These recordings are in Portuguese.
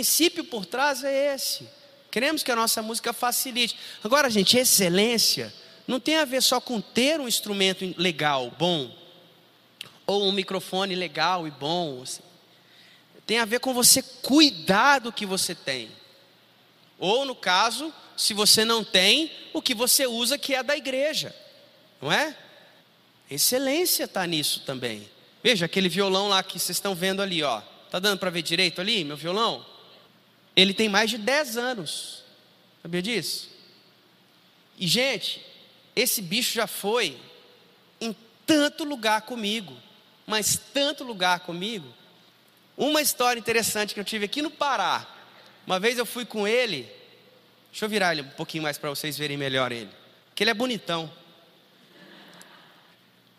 princípio por trás é esse. Queremos que a nossa música facilite. Agora, gente, excelência não tem a ver só com ter um instrumento legal, bom, ou um microfone legal e bom. Assim. Tem a ver com você cuidar do que você tem. Ou, no caso, se você não tem, o que você usa que é da igreja. Não é? Excelência está nisso também. Veja aquele violão lá que vocês estão vendo ali, ó. Tá dando para ver direito ali, meu violão? Ele tem mais de 10 anos. Sabia disso? E gente, esse bicho já foi em tanto lugar comigo, mas tanto lugar comigo. Uma história interessante que eu tive aqui no Pará. Uma vez eu fui com ele. Deixa eu virar ele um pouquinho mais para vocês verem melhor ele. Que ele é bonitão.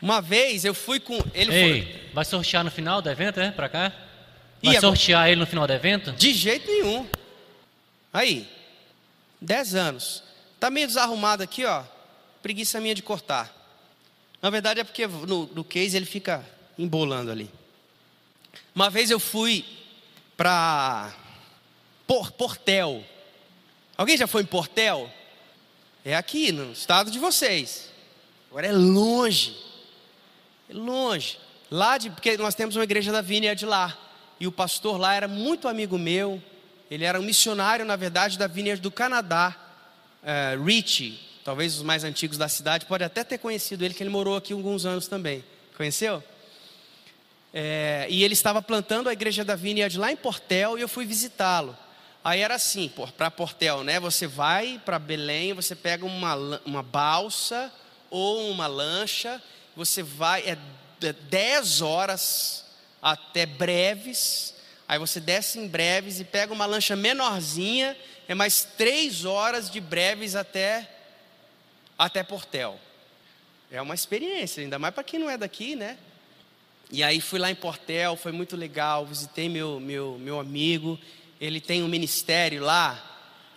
Uma vez eu fui com ele. Ei, foi... vai sortear no final do evento, é? Pra cá? Vai sortear ele no final do evento? De jeito nenhum. Aí, 10 anos. Tá meio desarrumado aqui, ó. Preguiça minha de cortar. Na verdade é porque no, no case ele fica embolando ali. Uma vez eu fui para Por, Portel. Alguém já foi em Portel? É aqui, no estado de vocês. Agora é longe longe. Lá de, porque nós temos uma igreja da Vineyard de lá. E o pastor lá era muito amigo meu. Ele era um missionário, na verdade, da Vineyard do Canadá. Uh, Richie, talvez os mais antigos da cidade, pode até ter conhecido ele, que ele morou aqui alguns anos também. Conheceu? É, e ele estava plantando a igreja da Vineyard lá em Portel e eu fui visitá-lo. Aí era assim, para Portel, né? Você vai para Belém, você pega uma, uma balsa ou uma lancha você vai, é 10 horas até breves, aí você desce em breves e pega uma lancha menorzinha, é mais três horas de breves até, até Portel. É uma experiência, ainda mais para quem não é daqui, né? E aí fui lá em Portel, foi muito legal, visitei meu, meu, meu amigo, ele tem um ministério lá,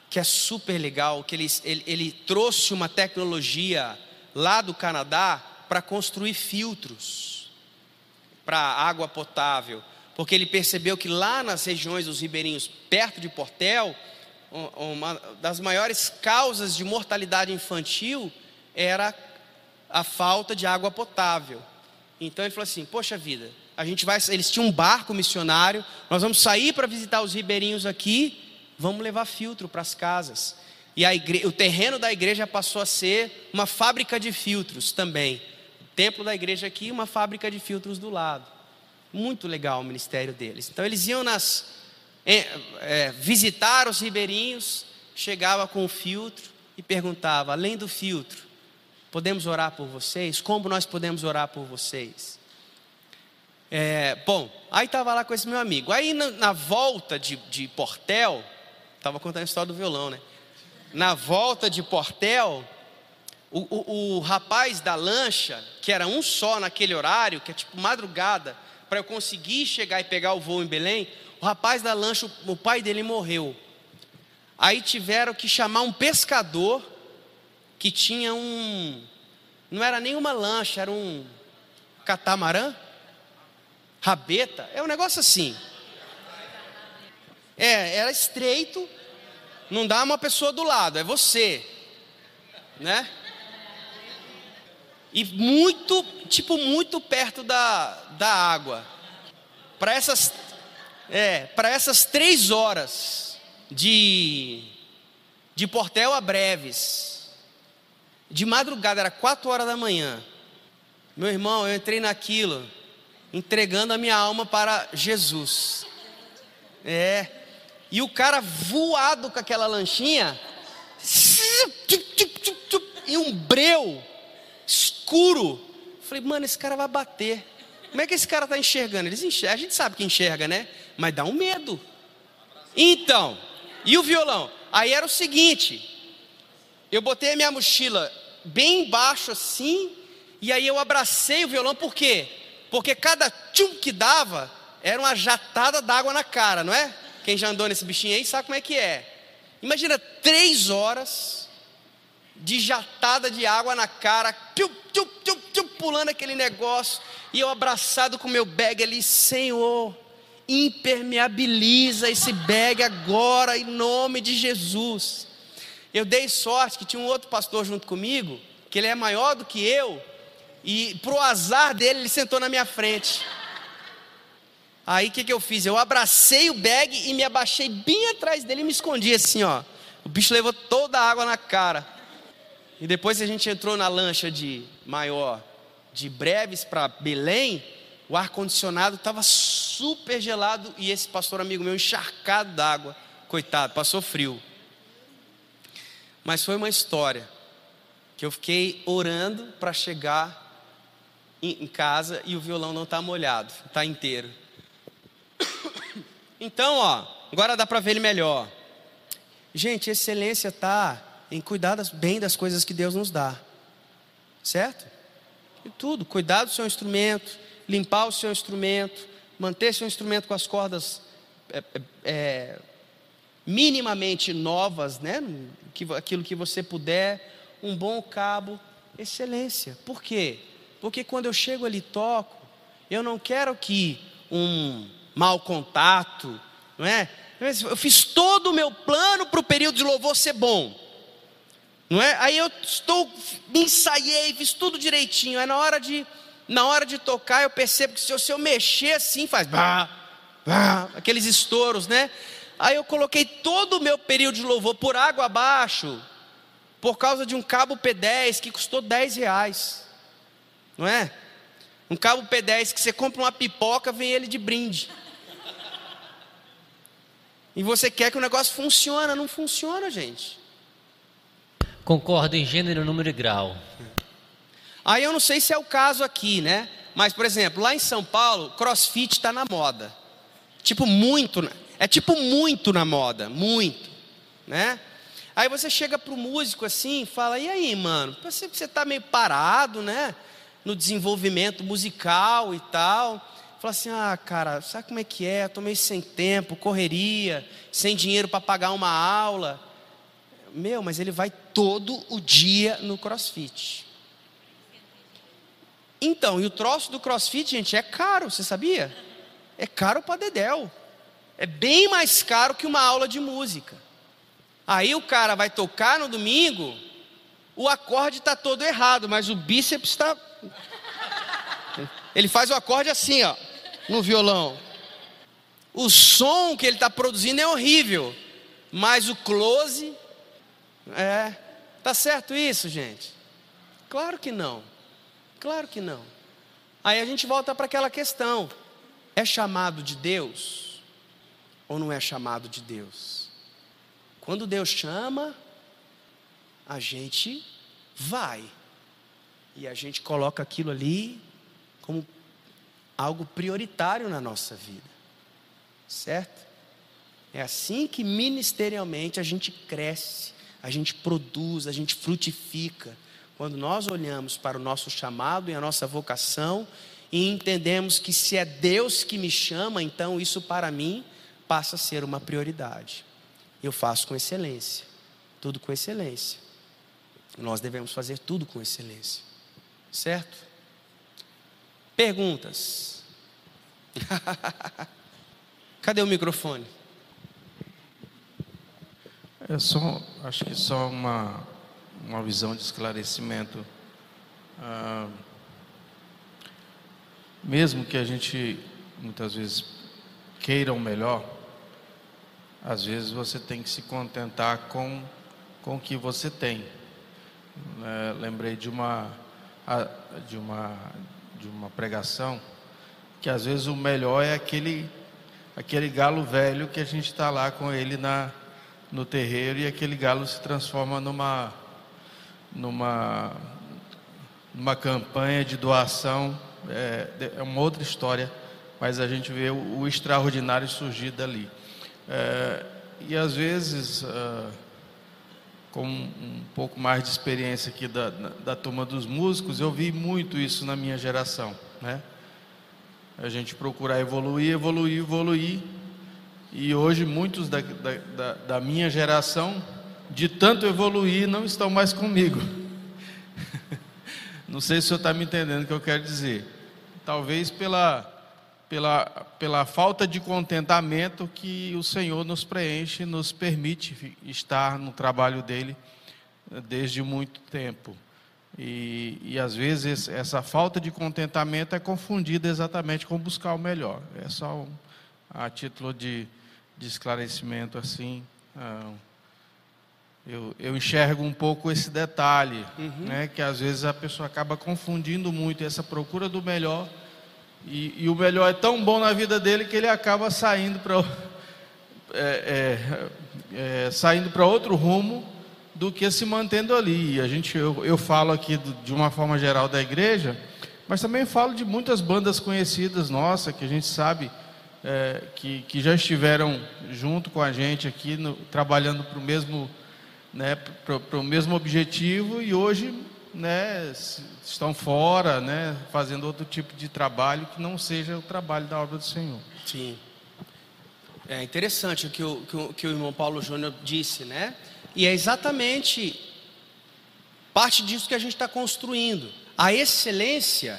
que é super legal, que ele, ele, ele trouxe uma tecnologia lá do Canadá, para construir filtros para água potável, porque ele percebeu que lá nas regiões dos ribeirinhos, perto de Portel, uma das maiores causas de mortalidade infantil era a falta de água potável. Então ele falou assim: Poxa vida, a gente vai. Eles tinham um barco missionário, nós vamos sair para visitar os ribeirinhos aqui, vamos levar filtro para as casas. E igre... o terreno da igreja passou a ser uma fábrica de filtros também templo da igreja aqui, uma fábrica de filtros do lado. Muito legal o ministério deles. Então eles iam nas é, é, visitar os ribeirinhos, chegava com o filtro e perguntava: além do filtro, podemos orar por vocês? Como nós podemos orar por vocês? É, bom, aí estava lá com esse meu amigo. Aí na, na volta de, de Portel, estava contando a história do violão, né? Na volta de Portel, o, o, o, rapaz da lancha, que era um só naquele horário, que é tipo madrugada, para eu conseguir chegar e pegar o voo em Belém, o rapaz da lancha, o, o pai dele morreu. Aí tiveram que chamar um pescador que tinha um. Não era nem uma lancha, era um catamarã, rabeta, é um negócio assim. É, era estreito, não dá uma pessoa do lado, é você, né? E muito, tipo, muito perto da, da água. Para essas, é, para essas três horas de, de Portel a Breves, de madrugada, era quatro horas da manhã. Meu irmão, eu entrei naquilo, entregando a minha alma para Jesus. É, e o cara voado com aquela lanchinha, e um breu escuro. Falei, mano, esse cara vai bater. Como é que esse cara está enxergando? Eles enxergam, a gente sabe que enxerga, né? Mas dá um medo. Então, e o violão? Aí era o seguinte: eu botei a minha mochila bem embaixo assim, e aí eu abracei o violão, por quê? Porque cada tchum que dava era uma jatada d'água na cara, não é? Quem já andou nesse bichinho aí sabe como é que é. Imagina três horas de jatada de água na cara, piu, piu, piu, piu, pulando aquele negócio, e eu abraçado com meu bag ali, Senhor, impermeabiliza esse bag agora, em nome de Jesus. Eu dei sorte que tinha um outro pastor junto comigo, que ele é maior do que eu, e pro azar dele, ele sentou na minha frente. Aí o que, que eu fiz? Eu abracei o bag e me abaixei bem atrás dele e me escondi assim, ó. O bicho levou toda a água na cara. E depois a gente entrou na lancha de maior, de Breves para Belém, o ar-condicionado estava super gelado e esse pastor amigo meu encharcado d'água. Coitado, passou frio. Mas foi uma história que eu fiquei orando para chegar em casa e o violão não está molhado, está inteiro. Então, ó, agora dá para ver ele melhor. Gente, excelência está em cuidar bem das coisas que Deus nos dá, certo? E tudo, cuidar do seu instrumento, limpar o seu instrumento, manter seu instrumento com as cordas é, é, é minimamente novas, né? Aquilo que você puder, um bom cabo, excelência. Por quê? Porque quando eu chego ali toco, eu não quero que um mau contato, não é? Eu fiz todo o meu plano para o período de louvor ser bom. Não é? Aí eu estou, me ensaiei, fiz tudo direitinho. Aí na hora de, na hora de tocar, eu percebo que se eu, se eu mexer assim, faz bah, bah, aqueles estouros, né? Aí eu coloquei todo o meu período de louvor por água abaixo, por causa de um cabo P10 que custou 10 reais não é? Um cabo P10 que você compra uma pipoca, vem ele de brinde. E você quer que o negócio funcione, não funciona, gente. Concordo em gênero, número e grau. Aí eu não sei se é o caso aqui, né? Mas, por exemplo, lá em São Paulo, crossfit está na moda. Tipo, muito. É tipo muito na moda. Muito. Né? Aí você chega pro músico assim e fala: e aí, mano? Você, você tá meio parado, né? no desenvolvimento musical e tal. Fala assim: ah, cara, sabe como é que é? Estou meio sem tempo, correria, sem dinheiro para pagar uma aula. Meu, mas ele vai todo o dia no crossfit. Então, e o troço do crossfit, gente, é caro, você sabia? É caro para Dedéu. É bem mais caro que uma aula de música. Aí o cara vai tocar no domingo, o acorde está todo errado, mas o bíceps está ele faz o acorde assim, ó, no violão. O som que ele está produzindo é horrível, mas o close é. Tá certo isso, gente? Claro que não. Claro que não. Aí a gente volta para aquela questão: é chamado de Deus ou não é chamado de Deus? Quando Deus chama, a gente vai. E a gente coloca aquilo ali como algo prioritário na nossa vida. Certo? É assim que ministerialmente a gente cresce, a gente produz, a gente frutifica. Quando nós olhamos para o nosso chamado e a nossa vocação e entendemos que se é Deus que me chama, então isso para mim passa a ser uma prioridade. Eu faço com excelência, tudo com excelência. Nós devemos fazer tudo com excelência. Certo? Perguntas. Cadê o microfone? É só, acho que só uma, uma visão de esclarecimento. Ah, mesmo que a gente muitas vezes queira o melhor, às vezes você tem que se contentar com, com o que você tem. É, lembrei de uma de uma, de uma pregação que às vezes o melhor é aquele, aquele galo velho que a gente está lá com ele na, no terreiro e aquele galo se transforma numa, numa, numa campanha de doação. É, é uma outra história, mas a gente vê o, o extraordinário surgir dali. É, e às vezes. Uh, com um pouco mais de experiência aqui da, da turma dos músicos, eu vi muito isso na minha geração, né? A gente procurar evoluir, evoluir, evoluir. E hoje muitos da, da, da minha geração, de tanto evoluir, não estão mais comigo. Não sei se o senhor está me entendendo o que eu quero dizer. Talvez pela, pela, pela falta de contentamento que o Senhor nos preenche, nos permite estar no trabalho dele eh, desde muito tempo. E, e às vezes essa falta de contentamento é confundida exatamente com buscar o melhor. É só um, a título de, de esclarecimento assim. Ah, eu, eu, enxergo um pouco esse detalhe, uhum. né, que às vezes a pessoa acaba confundindo muito essa procura do melhor e, e o melhor é tão bom na vida dele que ele acaba saindo para é, é, é, saindo para outro rumo do que se mantendo ali. A gente, eu, eu falo aqui de uma forma geral da igreja, mas também falo de muitas bandas conhecidas nossa que a gente sabe é, que, que já estiveram junto com a gente aqui no, trabalhando para o mesmo né, mesmo objetivo e hoje né, estão fora, né, fazendo outro tipo de trabalho que não seja o trabalho da obra do Senhor. Sim. É interessante o que o, que o, que o irmão Paulo Júnior disse, né? E é exatamente parte disso que a gente está construindo. A excelência,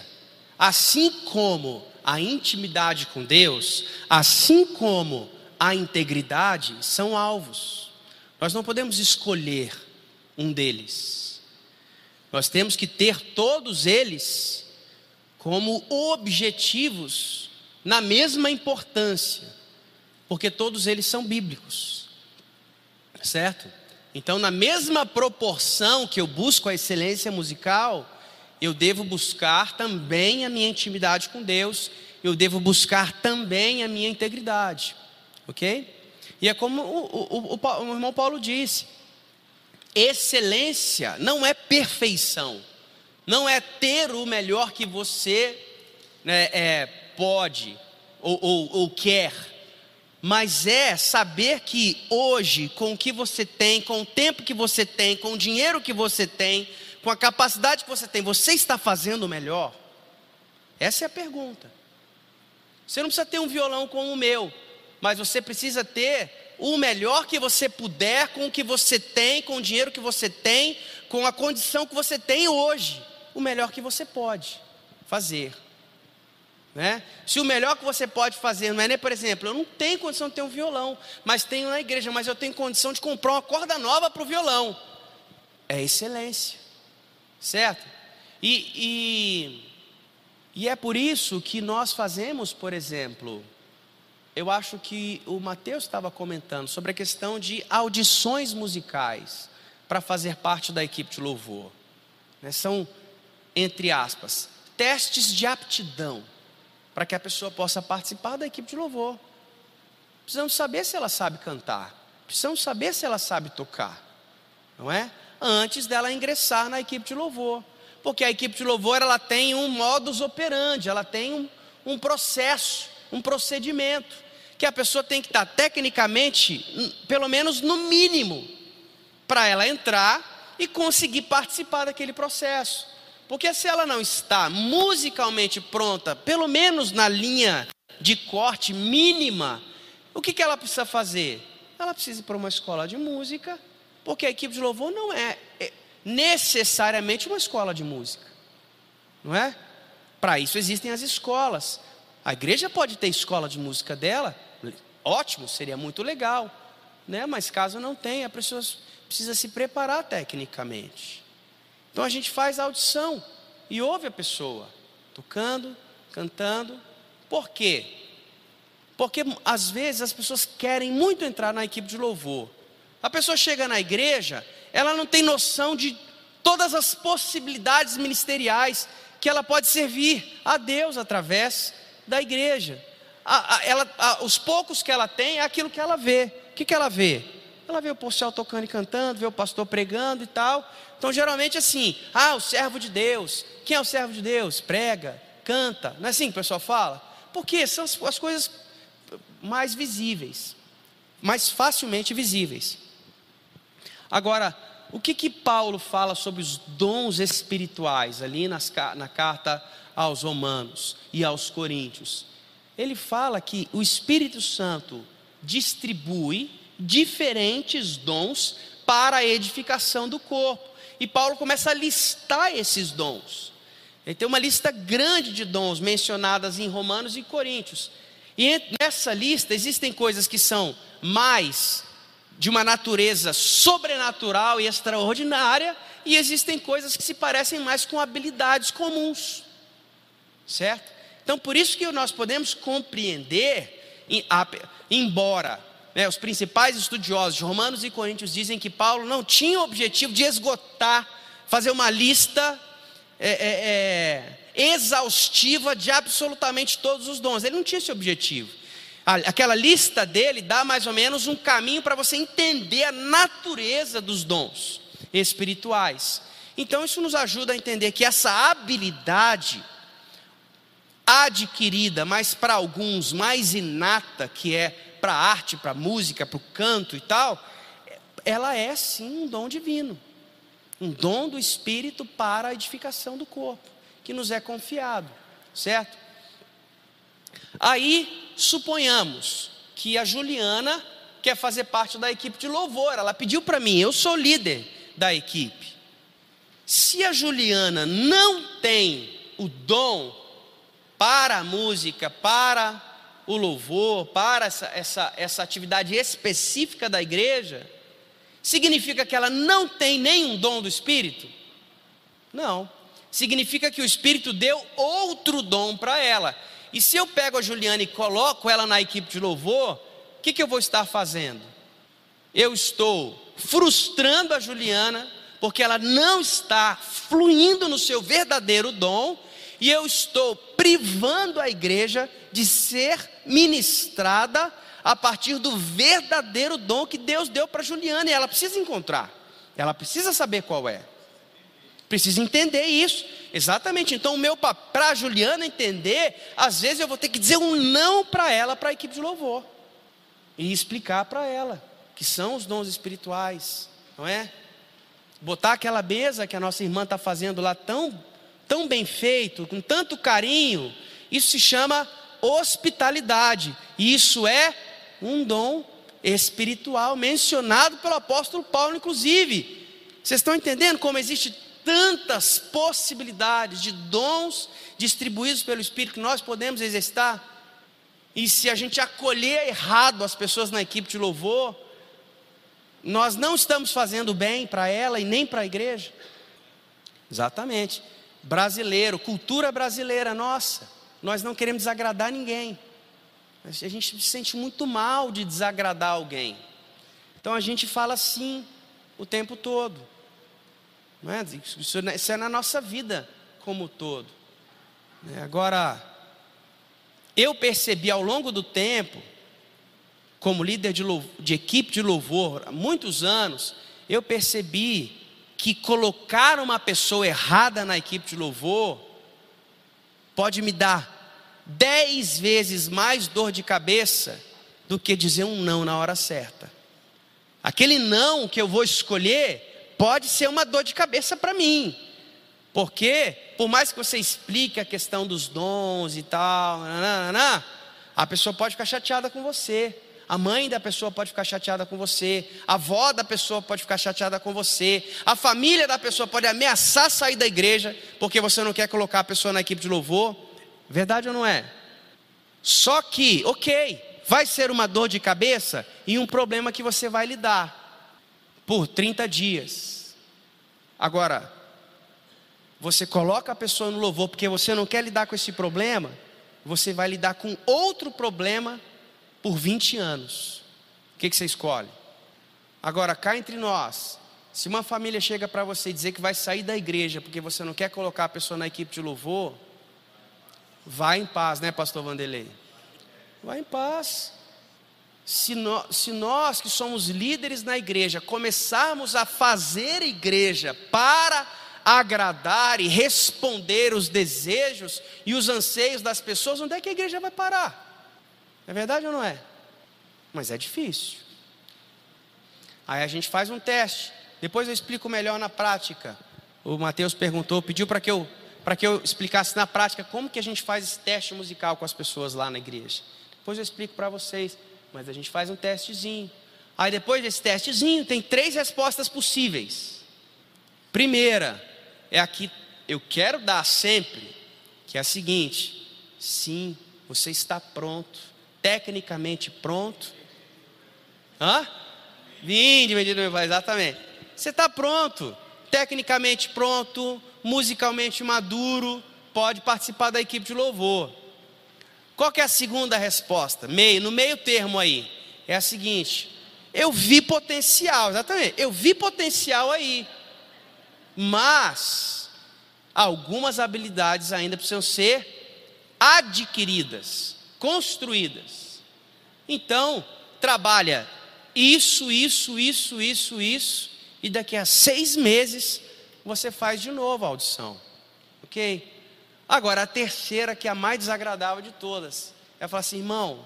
assim como a intimidade com Deus, assim como a integridade, são alvos. Nós não podemos escolher um deles. Nós temos que ter todos eles como objetivos na mesma importância, porque todos eles são bíblicos, certo? Então, na mesma proporção que eu busco a excelência musical, eu devo buscar também a minha intimidade com Deus, eu devo buscar também a minha integridade, ok? E é como o, o, o, o irmão Paulo disse: Excelência não é perfeição, não é ter o melhor que você né, é, pode ou, ou, ou quer, mas é saber que hoje, com o que você tem, com o tempo que você tem, com o dinheiro que você tem, com a capacidade que você tem, você está fazendo melhor? Essa é a pergunta. Você não precisa ter um violão como o meu, mas você precisa ter o melhor que você puder com o que você tem, com o dinheiro que você tem, com a condição que você tem hoje, o melhor que você pode fazer. Né? Se o melhor que você pode fazer não é nem, por exemplo, eu não tenho condição de ter um violão, mas tenho na igreja, mas eu tenho condição de comprar uma corda nova para o violão. É excelência, certo? E, e, e é por isso que nós fazemos, por exemplo, eu acho que o Mateus estava comentando sobre a questão de audições musicais para fazer parte da equipe de louvor. Né? São, entre aspas, testes de aptidão para que a pessoa possa participar da equipe de louvor. Precisamos saber se ela sabe cantar, precisamos saber se ela sabe tocar, não é? Antes dela ingressar na equipe de louvor, porque a equipe de louvor ela tem um modus operandi, ela tem um, um processo, um procedimento que a pessoa tem que estar tecnicamente, pelo menos no mínimo, para ela entrar e conseguir participar daquele processo. Porque se ela não está musicalmente pronta, pelo menos na linha de corte mínima, o que, que ela precisa fazer? Ela precisa ir para uma escola de música, porque a equipe de louvor não é, é necessariamente uma escola de música, não é? Para isso existem as escolas. A igreja pode ter escola de música dela, ótimo, seria muito legal, né? Mas caso não tenha, a pessoa precisa se preparar tecnicamente. Então a gente faz a audição e ouve a pessoa tocando, cantando. Por quê? Porque às vezes as pessoas querem muito entrar na equipe de louvor. A pessoa chega na igreja, ela não tem noção de todas as possibilidades ministeriais que ela pode servir a Deus através da igreja. A, a, ela, a, os poucos que ela tem é aquilo que ela vê. O que, que ela vê? Ela vê o policial tocando e cantando, vê o pastor pregando e tal. Então, geralmente, assim, ah, o servo de Deus. Quem é o servo de Deus? Prega, canta. Não é assim que o pessoal fala? Porque são as, as coisas mais visíveis, mais facilmente visíveis. Agora, o que que Paulo fala sobre os dons espirituais ali nas, na carta aos Romanos e aos Coríntios. Ele fala que o Espírito Santo distribui diferentes dons para a edificação do corpo. E Paulo começa a listar esses dons. Ele tem uma lista grande de dons mencionadas em Romanos e Coríntios. E nessa lista existem coisas que são mais de uma natureza sobrenatural e extraordinária, e existem coisas que se parecem mais com habilidades comuns. Certo? Então, por isso que nós podemos compreender, embora né, os principais estudiosos de Romanos e Coríntios dizem que Paulo não tinha o objetivo de esgotar, fazer uma lista é, é, é, exaustiva de absolutamente todos os dons. Ele não tinha esse objetivo. Aquela lista dele dá mais ou menos um caminho para você entender a natureza dos dons espirituais. Então, isso nos ajuda a entender que essa habilidade adquirida, mas para alguns mais inata, que é para a arte, para a música, para o canto e tal, ela é sim um dom divino, um dom do Espírito para a edificação do corpo, que nos é confiado, certo? Aí, suponhamos que a Juliana quer fazer parte da equipe de louvor, ela pediu para mim, eu sou líder da equipe. Se a Juliana não tem o dom para a música, para o louvor, para essa, essa, essa atividade específica da igreja, significa que ela não tem nenhum dom do Espírito? Não. Significa que o Espírito deu outro dom para ela. E se eu pego a Juliana e coloco ela na equipe de louvor, o que, que eu vou estar fazendo? Eu estou frustrando a Juliana, porque ela não está fluindo no seu verdadeiro dom, e eu estou privando a igreja de ser ministrada a partir do verdadeiro dom que Deus deu para Juliana, e ela precisa encontrar, ela precisa saber qual é, precisa entender isso, exatamente. Então, o meu para a Juliana entender, às vezes eu vou ter que dizer um não para ela, para a equipe de louvor, e explicar para ela que são os dons espirituais, não é? Botar aquela mesa que a nossa irmã está fazendo lá tão tão bem feito, com tanto carinho, isso se chama hospitalidade. E isso é um dom espiritual mencionado pelo apóstolo Paulo, inclusive. Vocês estão entendendo como existe tantas possibilidades de dons distribuídos pelo Espírito que nós podemos exercitar? E se a gente acolher errado as pessoas na equipe de louvor, nós não estamos fazendo bem para ela e nem para a igreja. Exatamente brasileiro, cultura brasileira nossa. Nós não queremos desagradar ninguém. A gente se sente muito mal de desagradar alguém. Então a gente fala assim o tempo todo. É? Isso, isso é na nossa vida como um todo. Né? Agora, eu percebi ao longo do tempo, como líder de, louvor, de equipe de louvor, há muitos anos, eu percebi que colocar uma pessoa errada na equipe de louvor pode me dar dez vezes mais dor de cabeça do que dizer um não na hora certa. Aquele não que eu vou escolher pode ser uma dor de cabeça para mim, porque por mais que você explique a questão dos dons e tal, nanana, a pessoa pode ficar chateada com você. A mãe da pessoa pode ficar chateada com você, a avó da pessoa pode ficar chateada com você, a família da pessoa pode ameaçar sair da igreja porque você não quer colocar a pessoa na equipe de louvor. Verdade ou não é? Só que, ok, vai ser uma dor de cabeça e um problema que você vai lidar por 30 dias. Agora, você coloca a pessoa no louvor porque você não quer lidar com esse problema, você vai lidar com outro problema por 20 anos. O que, que você escolhe? Agora, cá entre nós, se uma família chega para você dizer que vai sair da igreja porque você não quer colocar a pessoa na equipe de louvor, vá em paz, né, Pastor Vanderlei? Vá em paz. Se nós, se nós que somos líderes na igreja começarmos a fazer igreja para agradar e responder os desejos e os anseios das pessoas, onde é que a igreja vai parar? É verdade ou não é? Mas é difícil. Aí a gente faz um teste. Depois eu explico melhor na prática. O Mateus perguntou, pediu para que eu para que eu explicasse na prática como que a gente faz esse teste musical com as pessoas lá na igreja. Depois eu explico para vocês, mas a gente faz um testezinho. Aí depois desse testezinho tem três respostas possíveis. Primeira é a que eu quero dar sempre, que é a seguinte: sim, você está pronto, tecnicamente pronto. Hã? Vinde, Pai, exatamente. Você está pronto, tecnicamente pronto, musicalmente maduro, pode participar da equipe de louvor. Qual é a segunda resposta? Meio, no meio termo aí. É a seguinte: eu vi potencial, exatamente. Eu vi potencial aí. Mas algumas habilidades ainda precisam ser adquiridas, construídas. Então, trabalha isso, isso, isso, isso, isso, e daqui a seis meses você faz de novo a audição, ok? Agora, a terceira, que é a mais desagradável de todas, é falar assim, irmão,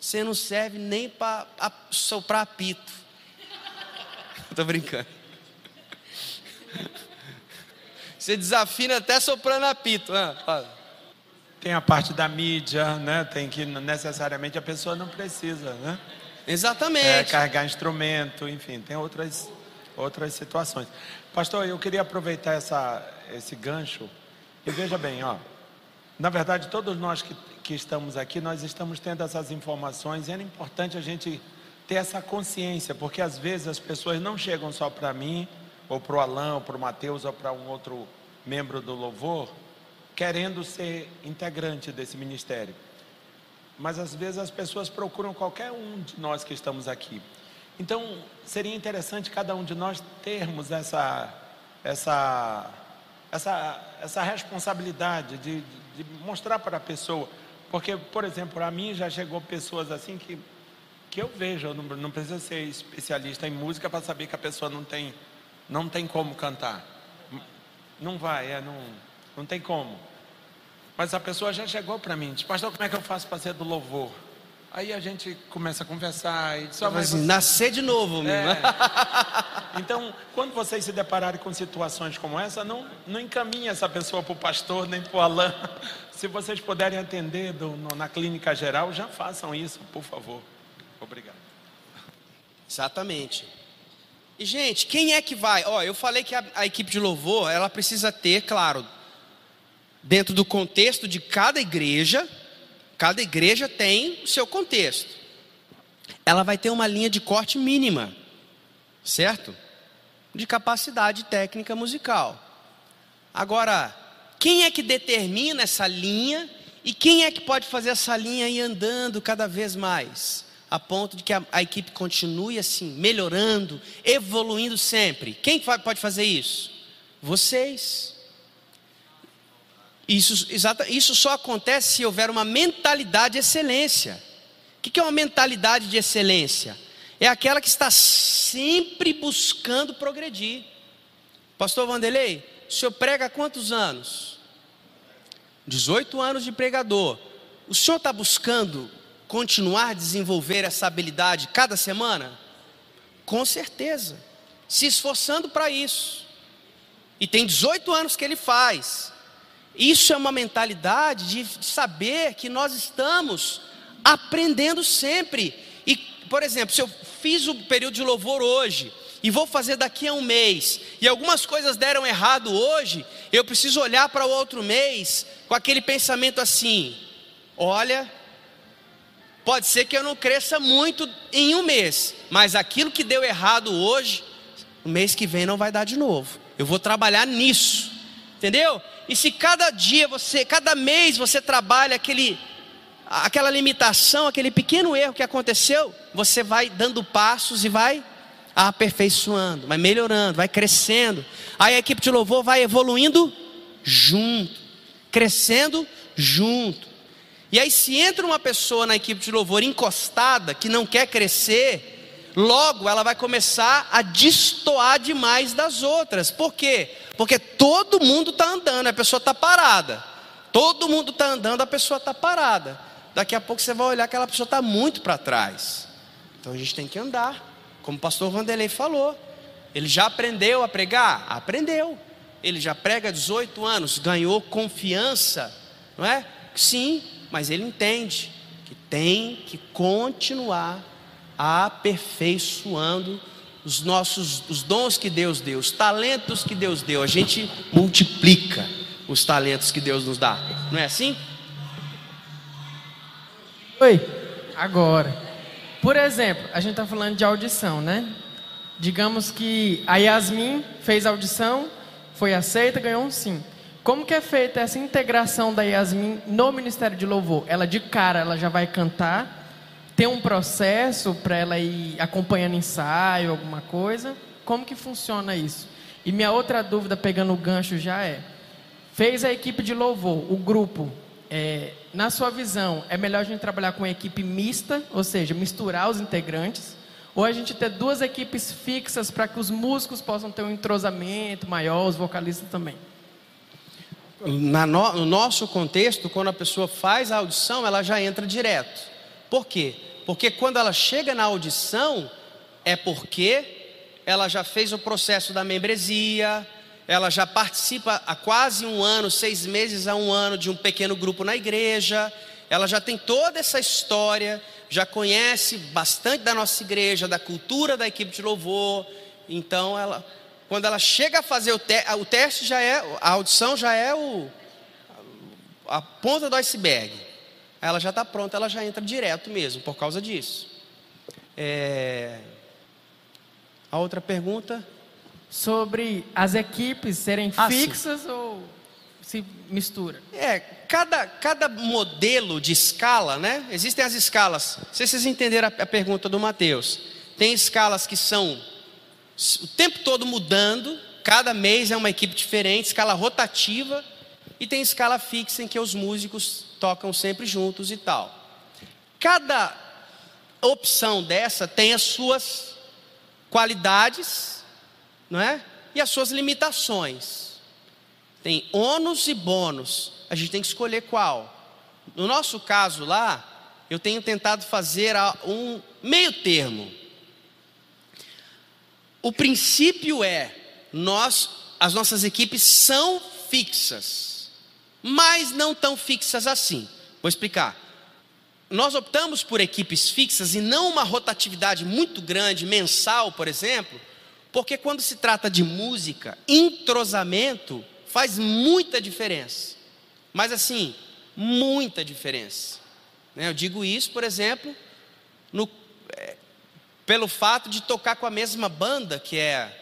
você não serve nem para soprar apito. Estou brincando. Você desafina até soprando apito. Né? Tem a parte da mídia, né? Tem que necessariamente a pessoa não precisa, né? Exatamente. É, carregar instrumento, enfim, tem outras, outras situações. Pastor, eu queria aproveitar essa, esse gancho e veja bem, ó. Na verdade, todos nós que, que estamos aqui, nós estamos tendo essas informações e é importante a gente ter essa consciência, porque às vezes as pessoas não chegam só para mim, ou para o Alain, ou para o Mateus, ou para um outro membro do louvor, querendo ser integrante desse ministério. Mas às vezes as pessoas procuram qualquer um de nós que estamos aqui. Então, seria interessante cada um de nós termos essa, essa, essa, essa responsabilidade de, de mostrar para a pessoa. Porque, por exemplo, a mim já chegou pessoas assim que, que eu vejo, não, não precisa ser especialista em música para saber que a pessoa não tem, não tem como cantar. Não vai, é, não, não tem como. Mas a pessoa já chegou para mim, disse, pastor, como é que eu faço para ser do louvor? Aí a gente começa a conversar e só mas assim, nascer de novo. É. Então, quando vocês se depararem com situações como essa, não, não encaminhe essa pessoa para o pastor nem para o Alain. Se vocês puderem atender do, no, na clínica geral, já façam isso, por favor. Obrigado. Exatamente. E, gente, quem é que vai? Ó, eu falei que a, a equipe de louvor, ela precisa ter, claro, dentro do contexto de cada igreja, cada igreja tem o seu contexto. Ela vai ter uma linha de corte mínima, certo? De capacidade técnica musical. Agora, quem é que determina essa linha e quem é que pode fazer essa linha ir andando cada vez mais? A ponto de que a, a equipe continue assim, melhorando, evoluindo sempre. Quem pode fazer isso? Vocês. Isso, exata, isso só acontece se houver uma mentalidade de excelência. O que é uma mentalidade de excelência? É aquela que está sempre buscando progredir. Pastor Vanderlei, o senhor prega há quantos anos? 18 anos de pregador. O senhor está buscando continuar a desenvolver essa habilidade cada semana? Com certeza. Se esforçando para isso. E tem 18 anos que ele faz. Isso é uma mentalidade de saber que nós estamos aprendendo sempre. E, por exemplo, se eu fiz o período de louvor hoje e vou fazer daqui a um mês, e algumas coisas deram errado hoje, eu preciso olhar para o outro mês com aquele pensamento assim: olha, pode ser que eu não cresça muito em um mês, mas aquilo que deu errado hoje, o mês que vem não vai dar de novo. Eu vou trabalhar nisso, entendeu? E se cada dia você, cada mês você trabalha aquele aquela limitação, aquele pequeno erro que aconteceu, você vai dando passos e vai aperfeiçoando, vai melhorando, vai crescendo. Aí a equipe de louvor vai evoluindo junto, crescendo junto. E aí se entra uma pessoa na equipe de louvor encostada que não quer crescer, logo ela vai começar a destoar demais das outras. Por quê? Porque todo mundo está andando, a pessoa está parada. Todo mundo está andando, a pessoa está parada. Daqui a pouco você vai olhar que aquela pessoa está muito para trás. Então a gente tem que andar, como o pastor Vanderlei falou. Ele já aprendeu a pregar? Aprendeu. Ele já prega há 18 anos, ganhou confiança, não é? Sim, mas ele entende que tem que continuar aperfeiçoando os nossos os dons que Deus deu, os talentos que Deus deu, a gente multiplica os talentos que Deus nos dá. Não é assim? Oi, agora. Por exemplo, a gente está falando de audição, né? Digamos que a Yasmin fez audição, foi aceita, ganhou um sim. Como que é feita essa integração da Yasmin no Ministério de Louvor? Ela de cara, ela já vai cantar, tem um processo para ela ir acompanhando ensaio, alguma coisa? Como que funciona isso? E minha outra dúvida, pegando o gancho já é, fez a equipe de louvor, o grupo, é, na sua visão, é melhor a gente trabalhar com equipe mista, ou seja, misturar os integrantes, ou a gente ter duas equipes fixas para que os músicos possam ter um entrosamento maior, os vocalistas também? No, no nosso contexto, quando a pessoa faz a audição, ela já entra direto. Por quê? Porque quando ela chega na audição, é porque ela já fez o processo da membresia, ela já participa há quase um ano, seis meses a um ano de um pequeno grupo na igreja, ela já tem toda essa história, já conhece bastante da nossa igreja, da cultura da equipe de louvor. Então, ela, quando ela chega a fazer o, te, o teste, já é a audição já é o, a ponta do iceberg ela já está pronta, ela já entra direto mesmo, por causa disso. É... A outra pergunta? Sobre as equipes serem ah, fixas sim. ou se mistura? É, cada, cada modelo de escala, né? Existem as escalas. Não sei se vocês entenderam a, a pergunta do Mateus. Tem escalas que são o tempo todo mudando, cada mês é uma equipe diferente, escala rotativa, e tem escala fixa em que os músicos tocam sempre juntos e tal. Cada opção dessa tem as suas qualidades, não é? E as suas limitações. Tem ônus e bônus. A gente tem que escolher qual. No nosso caso lá, eu tenho tentado fazer um meio termo. O princípio é nós, as nossas equipes são fixas mas não tão fixas assim. Vou explicar. Nós optamos por equipes fixas e não uma rotatividade muito grande, mensal, por exemplo, porque quando se trata de música, entrosamento faz muita diferença. Mas assim, muita diferença. Né? Eu digo isso, por exemplo, no, é, pelo fato de tocar com a mesma banda, que é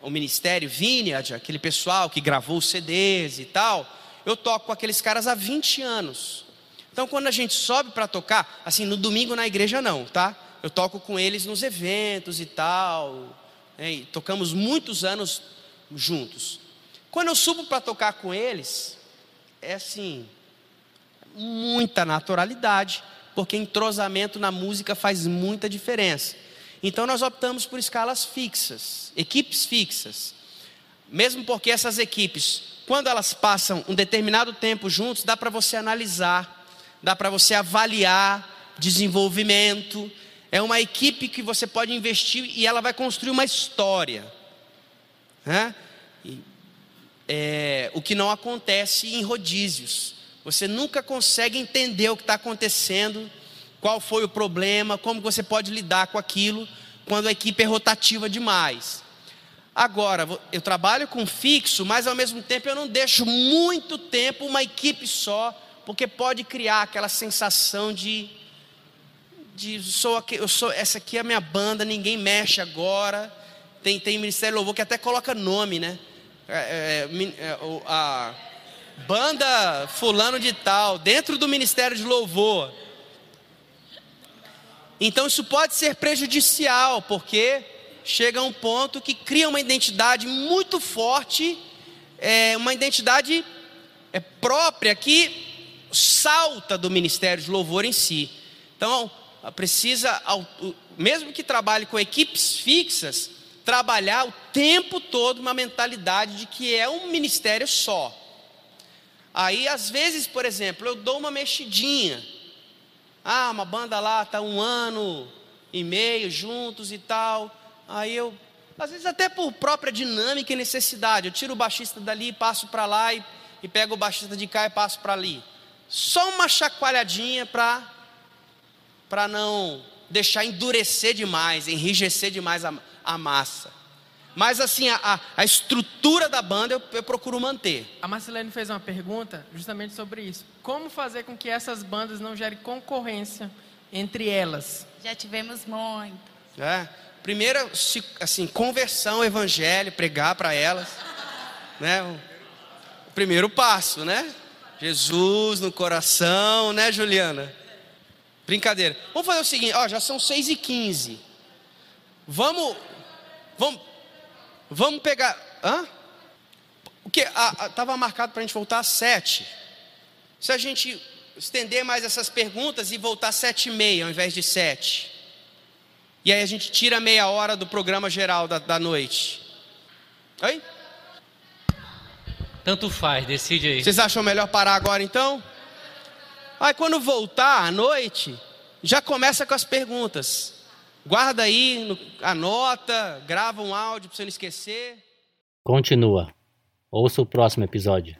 o Ministério Vineyard, aquele pessoal que gravou os CDs e tal eu toco com aqueles caras há 20 anos. Então, quando a gente sobe para tocar, assim, no domingo na igreja não, tá? Eu toco com eles nos eventos e tal. E tocamos muitos anos juntos. Quando eu subo para tocar com eles, é assim, muita naturalidade, porque entrosamento na música faz muita diferença. Então nós optamos por escalas fixas, equipes fixas. Mesmo porque essas equipes quando elas passam um determinado tempo juntos, dá para você analisar, dá para você avaliar desenvolvimento. É uma equipe que você pode investir e ela vai construir uma história. Né? E, é, o que não acontece em rodízios. Você nunca consegue entender o que está acontecendo, qual foi o problema, como você pode lidar com aquilo quando a equipe é rotativa demais. Agora, eu trabalho com fixo, mas ao mesmo tempo eu não deixo muito tempo uma equipe só, porque pode criar aquela sensação de, de sou aqui, eu sou, essa aqui é a minha banda, ninguém mexe agora. Tem, tem Ministério Louvor que até coloca nome, né? É, é, é a banda fulano de tal, dentro do Ministério de Louvor. Então isso pode ser prejudicial, porque chega a um ponto que cria uma identidade muito forte, é, uma identidade é, própria que salta do ministério de louvor em si. Então, precisa, mesmo que trabalhe com equipes fixas, trabalhar o tempo todo uma mentalidade de que é um ministério só. Aí, às vezes, por exemplo, eu dou uma mexidinha. Ah, uma banda lá está um ano e meio juntos e tal. Aí eu, às vezes até por própria dinâmica e necessidade, eu tiro o baixista dali passo para lá e, e pego o baixista de cá e passo para ali. Só uma chacoalhadinha para para não deixar endurecer demais, enrijecer demais a, a massa. Mas assim, a, a estrutura da banda eu, eu, procuro manter. A Marcelene fez uma pergunta justamente sobre isso. Como fazer com que essas bandas não gerem concorrência entre elas? Já tivemos muito. É. Primeiro, assim, conversão, evangelho, pregar para elas. né? O primeiro passo, né? Jesus no coração, né, Juliana? Brincadeira. Vamos fazer o seguinte, ó, já são 6 e 15 Vamos, vamos, vamos pegar. Hã? O que? Estava marcado para a gente voltar às 7. Se a gente estender mais essas perguntas e voltar às 7 e meia ao invés de 7. E aí a gente tira meia hora do programa geral da, da noite. Oi? Tanto faz, decide aí. Vocês acham melhor parar agora então? Aí quando voltar à noite, já começa com as perguntas. Guarda aí, anota, grava um áudio para você não esquecer. Continua. Ouça o próximo episódio.